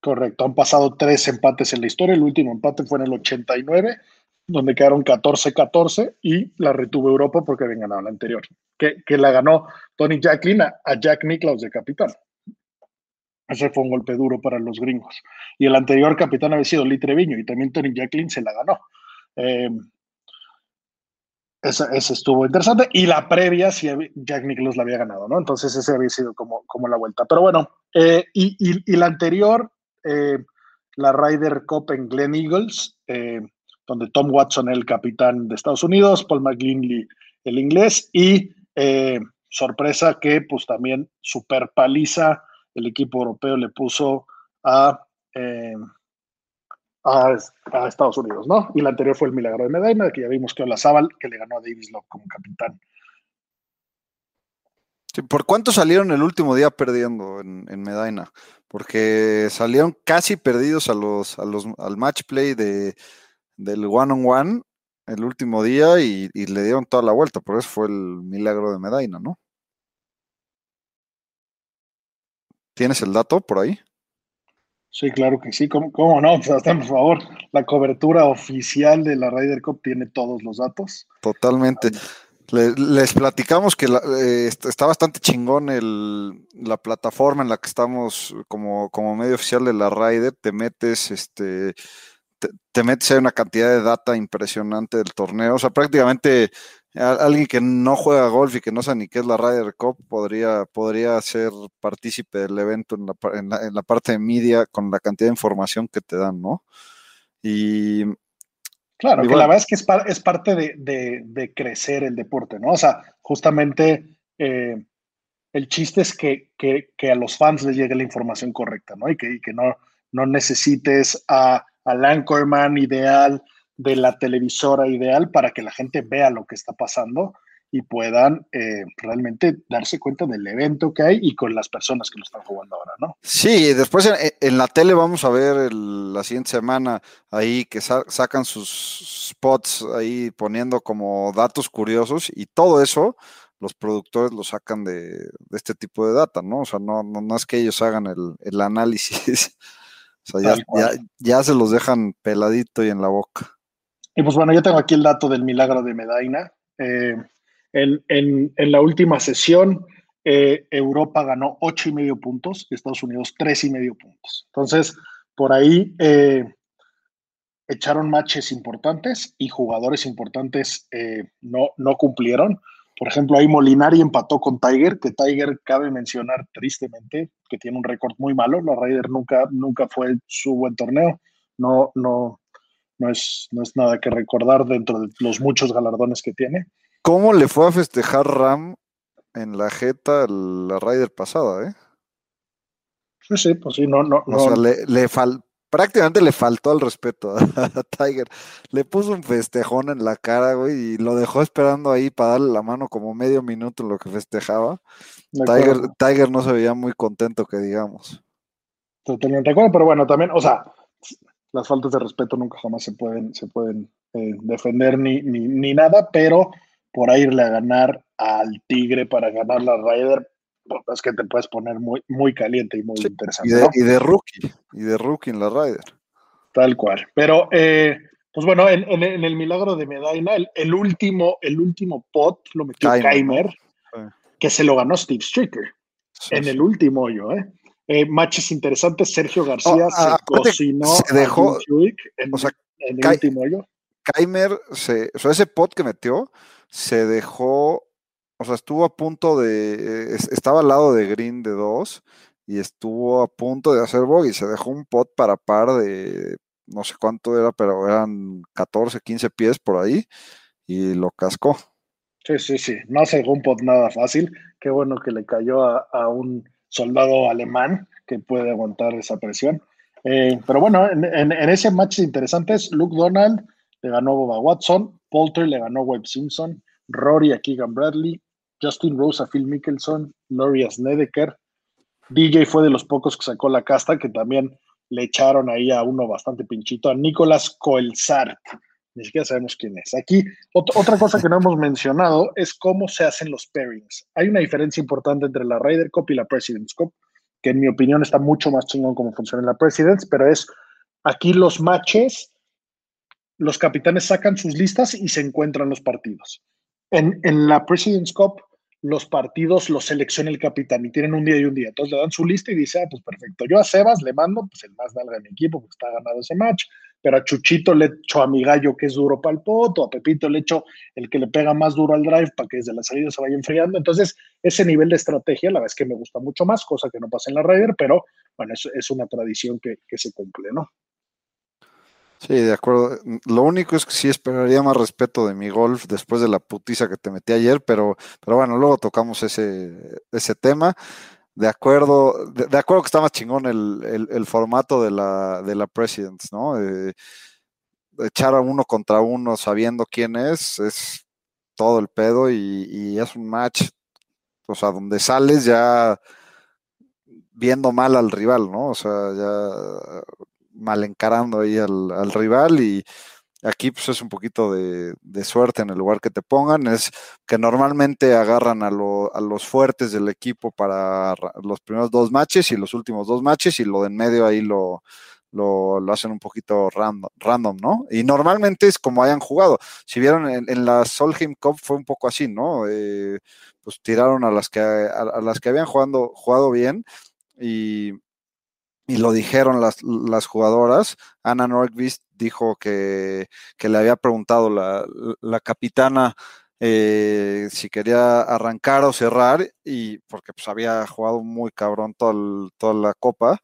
Correcto, han pasado tres empates en la historia, el último empate fue en el 89 donde quedaron 14-14 y la retuvo Europa porque habían ganado la anterior, que, que la ganó Tony Jacklin a, Jack Nicklaus de capitán. Ese fue un golpe duro para los gringos. Y el anterior capitán había sido Lee Treviño y también Tony Jacklin se la ganó. Eh, ese, estuvo interesante. Y la previa, sí, Jack Nicklaus la había ganado, ¿no? Entonces ese había sido como, como la vuelta. Pero bueno, eh, y, y, la anterior, eh, la Ryder Cup en Glen Eagles, donde Tom Watson el capitán de Estados Unidos, Paul McGlinley el inglés y eh, sorpresa que pues también super paliza el equipo europeo le puso a, eh, a, Estados Unidos, ¿no? Y la anterior fue el milagro de Medina, que ya vimos que Olazábal, que le ganó a Davis Love como capitán. ¿Por cuánto salieron el último día perdiendo en, en Medina? Porque salieron casi perdidos a los, a los, al match play de, del one on one el último día y, le dieron toda la vuelta, por eso fue el milagro de Medina, ¿no? ¿Tienes el dato por ahí? Sí, claro que sí, ¿cómo, no? Pues por favor, la cobertura oficial de la Ryder Cup tiene todos los datos. Totalmente. les platicamos que eh, está bastante chingón el, la plataforma en la que estamos como, como medio oficial de la Ryder. Te metes, este, te, metes en una cantidad de data impresionante del torneo. O sea, prácticamente alguien que no juega golf y que no sabe ni qué es la Ryder Cup podría, podría ser partícipe del evento en la, en la, parte de media con la cantidad de información que te dan, ¿no? Y. Claro, que la verdad es que es, es parte de, crecer el deporte, ¿no? O sea, justamente eh, el chiste es que, a los fans les llegue la información correcta, ¿no? Y que, y que no, no necesites a al anchorman ideal, de la televisora ideal para que la gente vea lo que está pasando y puedan eh, realmente darse cuenta del evento que hay y con las personas que lo están jugando ahora, ¿no? Sí, después en, la tele vamos a ver la siguiente semana ahí que sacan sus spots ahí poniendo como datos curiosos y todo eso los productores lo sacan de, este tipo de data, ¿no? O sea, no, no, es que ellos hagan el análisis O sea, ya, se los dejan peladito y en la boca. Y pues bueno, yo tengo aquí el dato del milagro de Medina. Eh, en, la última sesión, eh, Europa ganó ocho y medio puntos y Estados Unidos tres y medio puntos. Entonces, por ahí eh, echaron matches importantes y jugadores importantes no, no cumplieron. Por ejemplo, ahí Molinari empató con Tiger, que Tiger cabe mencionar tristemente que tiene un récord muy malo. La Ryder nunca, nunca fue su buen torneo. No, no, no es, no es nada que recordar dentro de los muchos galardones que tiene. ¿Cómo le fue a festejar Ram en la jeta la Ryder pasada, eh? Sí, sí, pues sí, no, no. O sea, le, prácticamente le faltó al respeto a, Tiger. Le puso un festejón en la cara, güey, y lo dejó esperando ahí para darle la mano como medio minuto en lo que festejaba. Tiger, Tiger no se veía muy contento, que digamos. Totalmente de acuerdo, pero bueno, también, o sea, las faltas de respeto nunca jamás se pueden, se pueden eh, defender ni, ni, ni, nada, pero por ahí irle a ganar al Tigre para ganar la Ryder, es que te puedes poner muy, muy caliente y muy interesante. Y de, rookie, y de rookie en la Ryder. Tal cual. Pero, eh, pues bueno, en, el milagro de Medina, el, último, el último pot lo metió Keimer, que se lo ganó Steve Stricker en el último hoyo, ¿eh? Eh, matches interesantes. Sergio García oh, se cocinó se dejó, en, el último hoyo. Keimer, se, o sea, ese pot que metió, se dejó, o sea, estuvo a punto de, estaba al lado de Green de dos y estuvo a punto de hacer y Se dejó un pot para par de, no sé cuánto era, pero eran 14, 15 pies por ahí y lo cascó. Sí, sí, sí. No dejó un pot nada fácil. Qué bueno que le cayó a un soldado alemán que puede aguantar esa presión. Eh, pero bueno, en, ese match interesantes, Luke Donald le ganó a Boba Watson, Polter le ganó a Webb Simpson, Rory a Keegan Bradley, Justin Rose a Phil Mickelson, Laurie Snedeker. DJ fue de los pocos que sacó la casta, que también le echaron ahí a uno bastante pinchito, a Nicolás Coelsart. Ni siquiera sabemos quién es. Aquí, otra cosa que no hemos mencionado es cómo se hacen los pairings. Hay una diferencia importante entre la Ryder Cup y la President's Cup, que en mi opinión está mucho más chingón cómo funciona en la President's, pero es aquí los matches, los capitanes sacan sus listas y se encuentran los partidos. En, en la President's Cup, los partidos los selecciona el capitán y tienen un día y un día. Entonces le dan su lista y dice, ah, pues perfecto. Yo a Sebas le mando, pues el más nalga de mi equipo, porque está ganado ese match pero a Chuchito le echo a mi gallo que es duro para el poto, a Pepito le echo el que le pega más duro al drive para que desde la salida se vaya enfriando. Entonces, ese nivel de estrategia, la verdad es que me gusta mucho más, cosa que no pasa en la Ryder, pero bueno, es, es una tradición que, que, se cumple, ¿no? Sí, de acuerdo. Lo único es que sí esperaría más respeto de mi golf después de la putiza que te metí ayer, pero, pero bueno, luego tocamos ese, ese tema de acuerdo, de, acuerdo que está más chingón el, formato de la, de la Presidents, ¿no? Eh, echar a uno contra uno sabiendo quién es, es todo el pedo y, es un match, o sea, donde sales ya viendo mal al rival, ¿no? O sea, ya mal encarando ahí al, al rival y Aquí pues es un poquito de, suerte en el lugar que te pongan. Es que normalmente agarran a, los fuertes del equipo para los primeros dos matches y los últimos dos matches y lo de en medio ahí lo, lo, hacen un poquito random, ¿no? Y normalmente es como hayan jugado. Si vieron en, la Solheim Cup fue un poco así, ¿no? Eh, pues tiraron a las que, a, las que habían jugando, jugado bien y, y lo dijeron las, las jugadoras. Anna Nordqvist dijo que, le había preguntado la, la capitana eh, si quería arrancar o cerrar, y porque pues había jugado muy cabrón toda la copa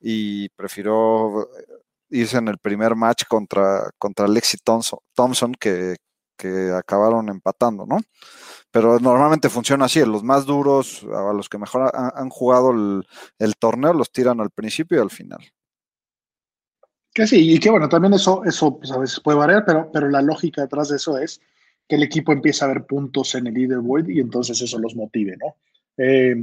y prefirió irse en el primer match contra, contra Lexi Thompson, que, que acabaron empatando, ¿no? Pero normalmente funciona así, los más duros, a los que mejor han, jugado el, torneo, los tiran al principio y al final. Que sí, y que bueno, también eso, eso pues, a veces puede variar, pero, pero la lógica detrás de eso es que el equipo empieza a ver puntos en el leaderboard y entonces eso los motive, ¿no? Eh,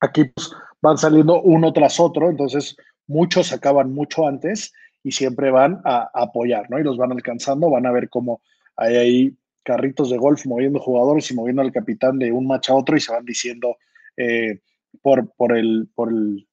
aquí pues, van saliendo uno tras otro, entonces muchos acaban mucho antes y siempre van a, apoyar, ¿no? Y los van alcanzando, van a ver cómo hay ahí carritos de golf moviendo jugadores y moviendo al capitán de un match a otro y se van diciendo eh, por, por, el, por el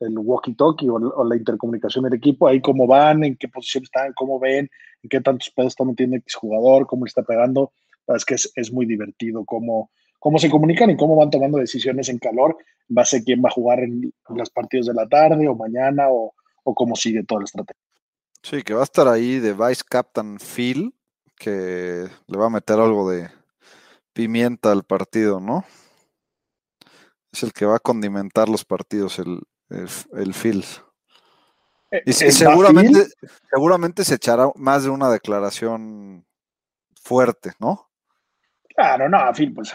walkie-talkie o, la intercomunicación del equipo, ahí cómo van, en qué posición están, cómo ven, en qué tantos pedos está metiendo X jugador, cómo le está pegando. Es que es, muy divertido cómo, cómo se comunican y cómo van tomando decisiones en calor, base a quién va a jugar en, las partidos de la tarde o mañana o, o cómo sigue toda la estrategia. Sí, que va a estar ahí de Vice Captain Phil, que le va a meter algo de pimienta al partido, ¿no? Es el que va a condimentar los partidos, el, el, el eh, Y, seguramente, seguramente se echará más de una declaración fuerte, ¿no? Claro, no, Phil, pues,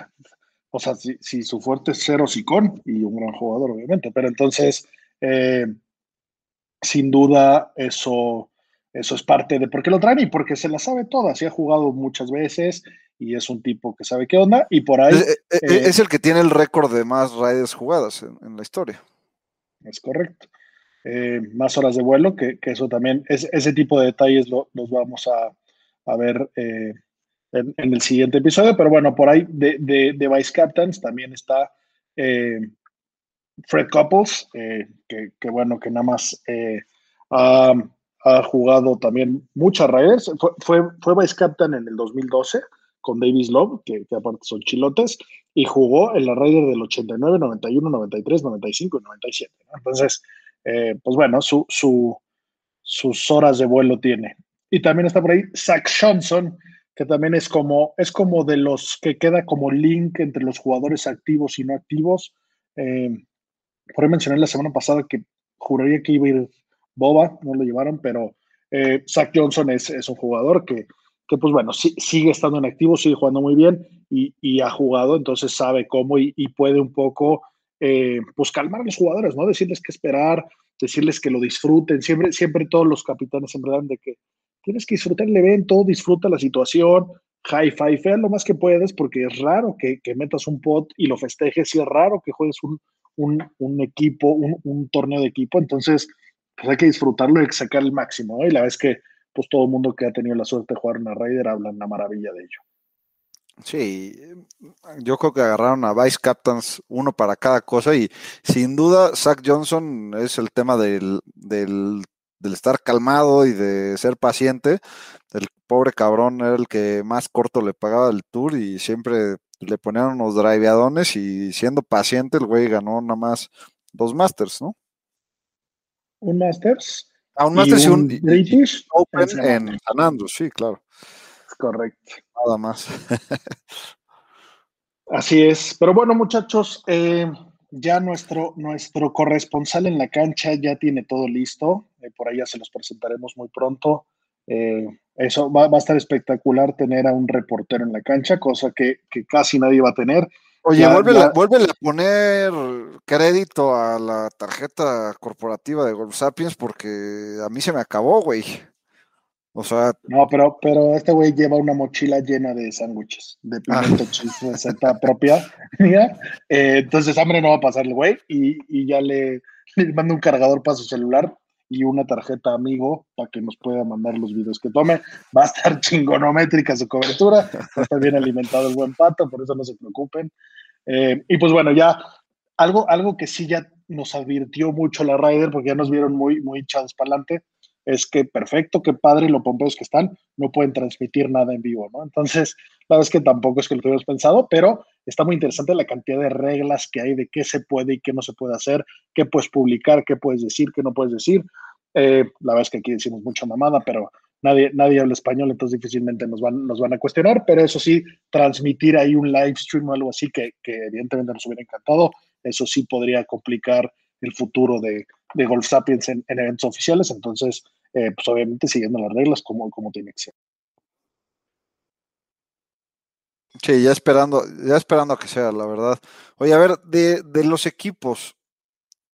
o sea, si, su fuerte es cero sicón y un gran jugador, obviamente, pero entonces, eh, sin duda eso, eso es parte de por qué lo traen y porque se la sabe toda. Se ha jugado muchas veces y es un tipo que sabe qué onda. Y por ahí. Es, eh, eh, es el que tiene el récord de más raids jugadas en, la historia. Es correcto. Eh, más horas de vuelo, que, que eso también, es, ese tipo de detalles lo, los vamos a, a ver en, en, el siguiente episodio. Pero bueno, por ahí de, de, de Vice Captains también está Fred Couples, que, que, bueno, que nada más ha, jugado también muchas raids. Fue, fue, fue Vice Captain en el 2012 con Davis Love, que, aparte son chilotes, y jugó en la Raider del 89, 91, 93, 95 y 97. Entonces, eh, pues bueno, su, su, sus horas de vuelo tiene. Y también está por ahí Zach Johnson, que también es como, es como de los que queda como link entre los jugadores activos y no activos. Eh, por ahí mencioné la semana pasada que juraría que iba a ir Boba, no lo llevaron, pero eh, Zach Johnson es, es un jugador que que pues bueno, sigue estando en activo, sigue jugando muy bien y, ha jugado, entonces sabe cómo y, puede un poco eh, pues calmar a los jugadores, ¿no? Decirles que esperar, decirles que lo disfruten, siempre, siempre todos los capitanes siempre dan de que tienes que disfrutar el evento, disfruta la situación, high five, fea lo más que puedes, porque es raro que, metas un pot y lo festejes, y es raro que juegues un, equipo, un, torneo de equipo, entonces pues hay que disfrutarlo y sacar el máximo, ¿no? Y la vez que pues todo el mundo que ha tenido la suerte de jugar una Raider habla una maravilla de ello. Sí, yo creo que agarraron a Vice Captains uno para cada cosa y sin duda Zach Johnson es el tema del, del, estar calmado y de ser paciente. El pobre cabrón era el que más corto le pagaba el tour y siempre le ponían unos driveadones y siendo paciente el güey ganó nada más dos Masters, ¿no? Un Masters Aún más y un, British Open en San Andrews, sí, claro. Correcto. Nada más. Así es. Pero bueno, muchachos, eh, ya nuestro, nuestro corresponsal en la cancha ya tiene todo listo. Eh, por ahí ya se los presentaremos muy pronto. Eh, eso va, va, a estar espectacular tener a un reportero en la cancha, cosa que, que casi nadie va a tener. Oye, vuelve a poner crédito a la tarjeta corporativa de Golf Sapiens porque a mí se me acabó, güey. O sea. No, pero, pero este güey lleva una mochila llena de sándwiches, de ah. pimiento ah. receta propia mía. Eh, entonces, hambre no va a pasarle, güey. Y, y ya le, le mando un cargador para su celular y una tarjeta amigo para que nos pueda mandar los videos que tome. Va a estar chingonométrica su cobertura, va a estar bien alimentado el buen pato, por eso no se preocupen. Eh, y pues bueno, ya algo, algo que sí ya nos advirtió mucho la Ryder, porque ya nos vieron muy, muy echados para adelante, es que perfecto, qué padre lo pompeos que están, no pueden transmitir nada en vivo, ¿no? Entonces, la verdad es que tampoco es que lo tuviéramos pensado, pero está muy interesante la cantidad de reglas que hay de qué se puede y qué no se puede hacer, qué puedes publicar, qué puedes decir, qué no puedes decir. Eh, la verdad es que aquí decimos mucha mamada, pero nadie, nadie habla español, entonces difícilmente nos van, nos van a cuestionar, pero eso sí, transmitir ahí un live stream o algo así que, evidentemente nos hubiera encantado, eso sí podría complicar el futuro de, de Golf Sapiens en, eventos oficiales, entonces, eh, pues obviamente siguiendo las reglas como, como tiene que ser. Sí, ya esperando, ya esperando a que sea, la verdad. Oye, a ver, de, de los equipos,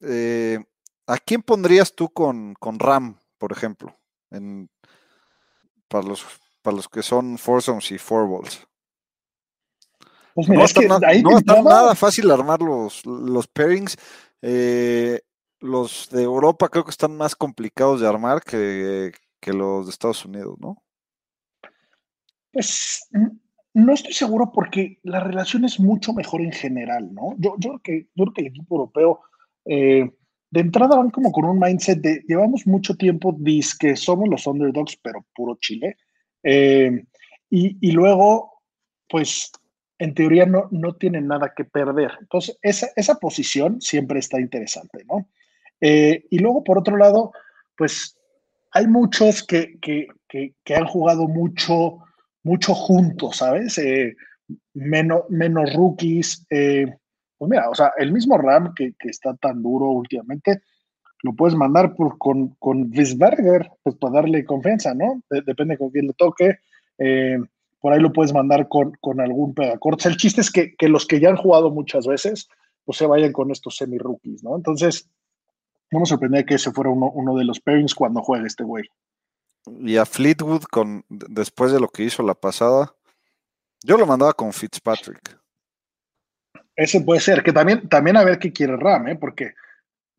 eh, ¿a quién pondrías tú con, con Ram, por ejemplo? En, para los, para los que son foursomes y fourballs. Pues no está, nada fácil armar los, los pairings. Eh, los de Europa creo que están más complicados de armar que, los de Estados Unidos, ¿no? Pues no estoy seguro porque la relación es mucho mejor en general, ¿no? Yo, yo, creo, que, yo creo que el equipo europeo eh, de entrada van como con un mindset de llevamos mucho tiempo, que somos los underdogs, pero puro Chile. Eh, y, luego, pues, en teoría no, no tienen nada que perder. Entonces, esa, esa posición siempre está interesante, ¿no? Eh, y luego, por otro lado, pues, hay muchos que, que, que, han jugado mucho, mucho juntos, ¿sabes? Eh, menos, menos rookies. Pues mira, o sea, el mismo RAM que, está tan duro últimamente, lo puedes mandar con, con Wiesberger, pues para darle confianza, ¿no? depende con quién le toque. Eh, por ahí lo puedes mandar con, con algún pegacortes. El chiste es que, que, los que ya han jugado muchas veces, pues se vayan con estos semi-rookies, ¿no? Entonces, No me sorprendía que ese fuera uno, uno de los pairings cuando juegue este güey. Y a Fleetwood, con, después de lo que hizo la pasada, yo lo mandaba con Fitzpatrick. Ese puede ser, que también, también a ver qué quiere Ram, ¿eh? porque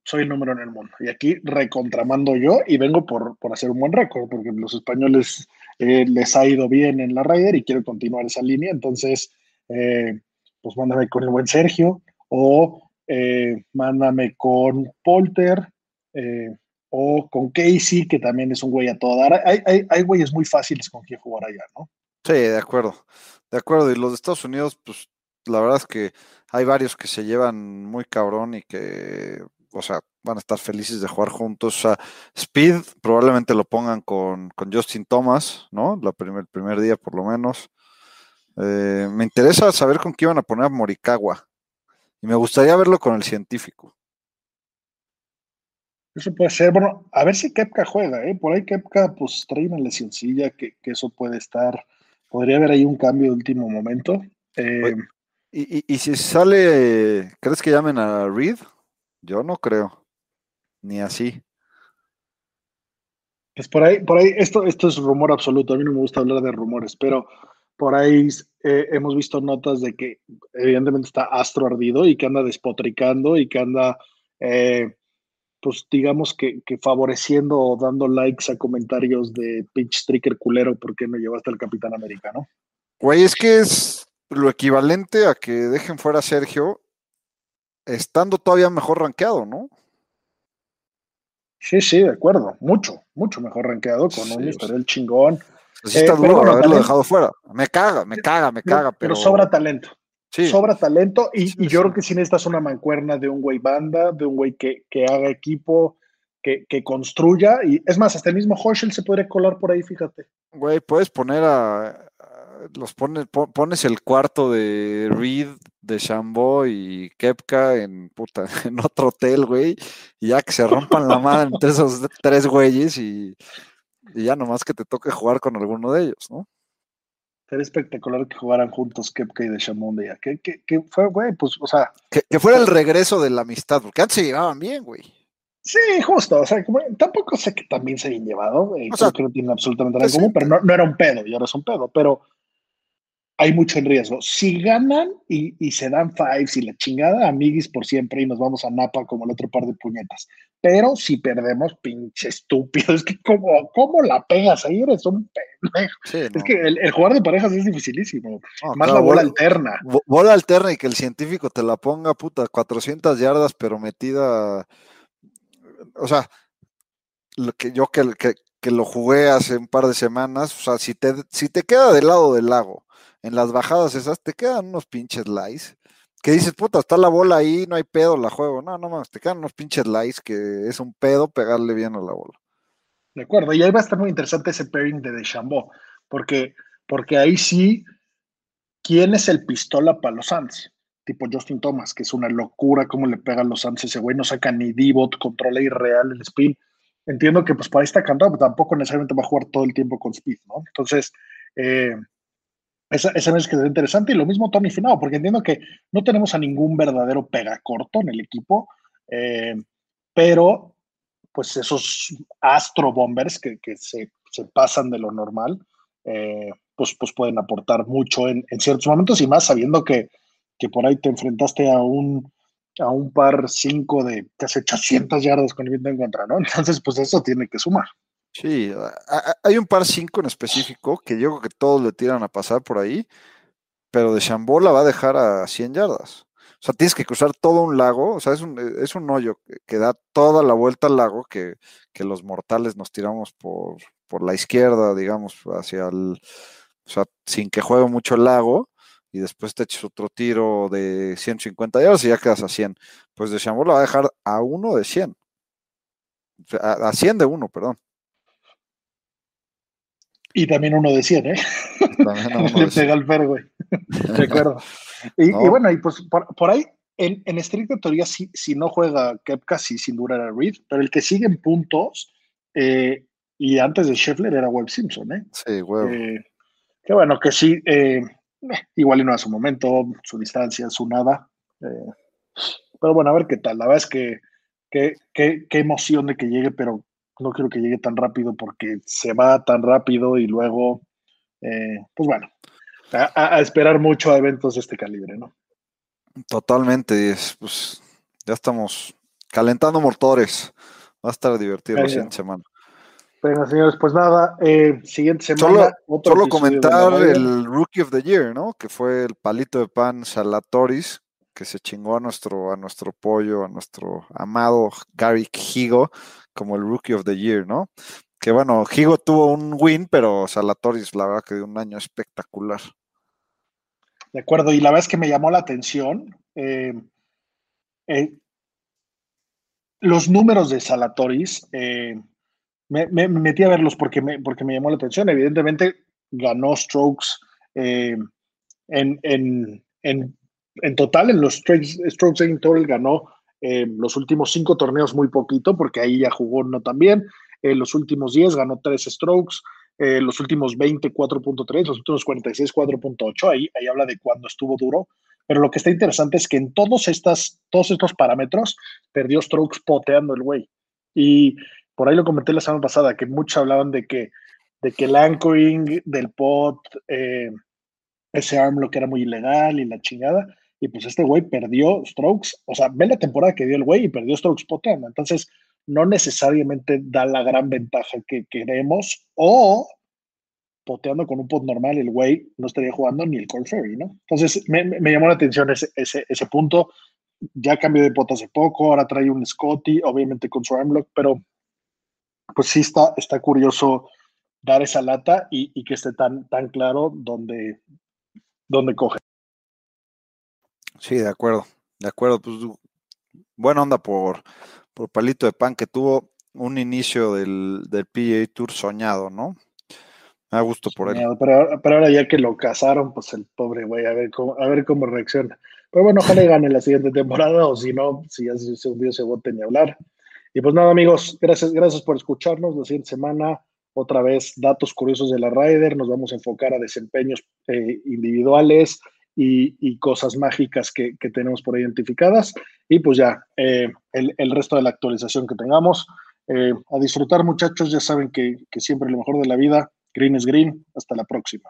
soy el número en el mundo. Y aquí recontramando yo y vengo por, por hacer un buen récord, porque los españoles eh, les ha ido bien en la Ryder y quiero continuar esa línea. Entonces, eh, pues mándame con el buen Sergio o eh, mándame con Polter o con Casey, que también es un güey a todo dar. Hay, hay, hay güeyes muy fáciles con quien jugar allá, ¿no? Sí, de acuerdo. De acuerdo. Y los de Estados Unidos, pues la verdad es que hay varios que se llevan muy cabrón y que, o sea, van a estar felices de jugar juntos. O sea, Speed probablemente lo pongan con, Justin Thomas, ¿no? La primer, el primer día por lo menos. Eh, me interesa saber con qué iban a poner a Morikawa. Y me gustaría verlo con el científico. Eso puede ser, bueno, a ver si Kepka juega, ¿eh? Por ahí Kepka pues trae una lesioncilla que, que eso puede estar, podría haber ahí un cambio de último momento. Eh, ¿Y, y, si sale, crees que llamen a Reed? Yo no creo, ni así. Pues por ahí, por ahí, esto, esto es rumor absoluto, a mí no me gusta hablar de rumores, pero por ahí eh, hemos visto notas de que evidentemente está astro ardido y que anda despotricando y que anda, eh, pues digamos que, que, favoreciendo o dando likes a comentarios de pinch stricker culero porque no llevaste al Capitán Americano. Güey, es que es, lo equivalente a que dejen fuera a Sergio estando todavía mejor rankeado, ¿no? Sí, sí, de acuerdo. Mucho, mucho mejor rankeado con un historial chingón. Pues sí está eh, duro haberlo dejado fuera. Me caga, me caga, me caga. Pero, pero sobra talento. Sí. Sobra talento y, y yo creo que si necesitas una mancuerna de un güey banda, de un güey que, que haga equipo, que, que, construya. Y es más, hasta el mismo Hoshel se puede colar por ahí, fíjate. Güey, puedes poner a, los pones, pones el cuarto de Reed, de Shambo y Kepka en puta, en otro hotel, güey, y ya que se rompan la madre entre esos tres güeyes y, ya nomás que te toque jugar con alguno de ellos, ¿no? Sería espectacular que jugaran juntos Kepka y de Shambo un día. Que, que, fue, güey, pues, o sea. Que, fuera el regreso de la amistad, porque antes se llevaban bien, güey. Sí, justo, o sea, tampoco sé que también se hayan llevado, o sea, que no tienen absolutamente nada en común, pero no, no, era un pedo, y ahora es un pedo, pero hay mucho en riesgo. Si ganan y, se dan fives y la chingada, amiguis por siempre y nos vamos a Napa como el otro par de puñetas. Pero si perdemos, pinche estúpido, es que como, ¿cómo la pegas ahí? Eres un pendejo. Es que el, jugar de parejas es dificilísimo. Más la bola, alterna. Bola alterna y que el científico te la ponga, puta, 400 yardas, pero metida. O sea, lo que yo que, que, que lo jugué hace un par de semanas, o sea, si te, si te queda del lado del lago en las bajadas esas te quedan unos pinches lies. Que dices, puta, está la bola ahí, no hay pedo, la juego. No, no más, te quedan unos pinches lies que es un pedo pegarle bien a la bola. De acuerdo, y ahí va a estar muy interesante ese pairing de Deschambault, porque, porque ahí sí, ¿quién es el pistola para los Suns? Tipo Justin Thomas, que es una locura cómo le pegan los Suns ese güey, no saca ni D-bot, controla irreal el spin. Entiendo que pues por ahí está cantado, pero tampoco necesariamente va a jugar todo el tiempo con speed, ¿no? Entonces, eh, esa, esa vez que es interesante y lo mismo Tony Finao, porque entiendo que no tenemos a ningún verdadero pega corto en el equipo, eh, pero pues esos Astro Bombers que, que se, se, pasan de lo normal, eh, pues, pues pueden aportar mucho en, en, ciertos momentos y más sabiendo que, que por ahí te enfrentaste a un, a un par 5 de casi 800 yardas con el viento en contra, ¿no? Entonces, pues eso tiene que sumar. Sí, hay un par 5 en específico que yo creo que todos le tiran a pasar por ahí, pero de Chambola va a dejar a 100 yardas. O sea, tienes que cruzar todo un lago, o sea, es un, es un hoyo que, da toda la vuelta al lago que, que los mortales nos tiramos por, por, la izquierda, digamos, hacia el, o sea, sin que juegue mucho el lago, y después te eches otro tiro de 150 yardas y ya quedas a 100. Pues de Chambola va a dejar a uno de 100. A, a 100 de uno, perdón. Y también uno de 100, ¿eh? Le pega al fer, güey. De acuerdo. Y, bueno, y pues por, ahí, en, en, estricta teoría, si, si no juega Kepka, sí, sin duda era Reed, pero el que sigue en puntos, eh, y antes de Scheffler era Webb Simpson, ¿eh? Sí, Webb. Eh, que bueno, que sí, eh, igual y no a su momento, su distancia, su nada. pero bueno, a ver qué tal. La verdad es que qué emoción de que llegue, pero no quiero que llegue tan rápido porque se va tan rápido y luego, eh, pues bueno, a, a, esperar mucho a eventos de este calibre, ¿no? Totalmente, pues ya estamos calentando motores. Va a estar divertido la siguiente semana. Bueno, señores, pues nada, eh, siguiente semana. Solo, solo comentar el Rookie of the Year, ¿no? Que fue el palito de pan Salatoris, que se chingó a nuestro, a nuestro pollo, a nuestro amado Gary Higo, como el Rookie of the Year, ¿no? Que bueno, Higo tuvo un win, pero Salatoris, la verdad que dio un año espectacular. De acuerdo, y la verdad es que me llamó la atención. Eh, eh, los números de Salatoris, eh, me, me, metí a verlos porque me, porque me llamó la atención. Evidentemente, ganó strokes en, en, en, total, en los strokes, strokes total ganó los últimos cinco torneos muy poquito, porque ahí ya jugó no tan bien. los últimos 10 ganó tres strokes. Eh, los últimos 20, 4.3, los últimos 46, 4.8, ahí, ahí habla de cuando estuvo duro. Pero lo que está interesante es que en todos, estas, todos estos parámetros perdió strokes poteando el güey. Y por ahí lo comenté la semana pasada, que muchos hablaban de que, de que el anchoring del pot, eh, ese arm lo que era muy ilegal y la chingada. Y pues este güey perdió strokes. O sea, ve la temporada que dio el güey y perdió strokes poteando. Entonces, no necesariamente da la gran ventaja que queremos o poteando con un pot normal, el güey no estaría jugando ni el Cold Ferry, ¿no? Entonces me, llamó la atención ese, ese, ese, punto. Ya cambió de pot hace poco, ahora trae un Scotty, obviamente con su armlock, pero pues sí está, está curioso dar esa lata y, y que esté tan, tan claro dónde, dónde coge. Sí, de acuerdo, de acuerdo. Pues buena onda por, por Palito de Pan, que tuvo un inicio del, del PGA Tour soñado, ¿no? Me da gusto por él. Pero, pero, ahora ya que lo casaron, pues el pobre güey, a ver cómo, a ver cómo reacciona. Pero bueno, ojalá gane la siguiente temporada, o si no, si ya se hundió ese bote ni hablar. Y pues nada, amigos, gracias, gracias por escucharnos. La siguiente semana, otra vez, datos curiosos de la Ryder. Nos vamos a enfocar a desempeños eh, individuales, y, cosas mágicas que, tenemos por identificadas. Y pues ya, eh, el, resto de la actualización que tengamos. Eh, a disfrutar muchachos, ya saben que, que siempre lo mejor de la vida, green es green. Hasta la próxima.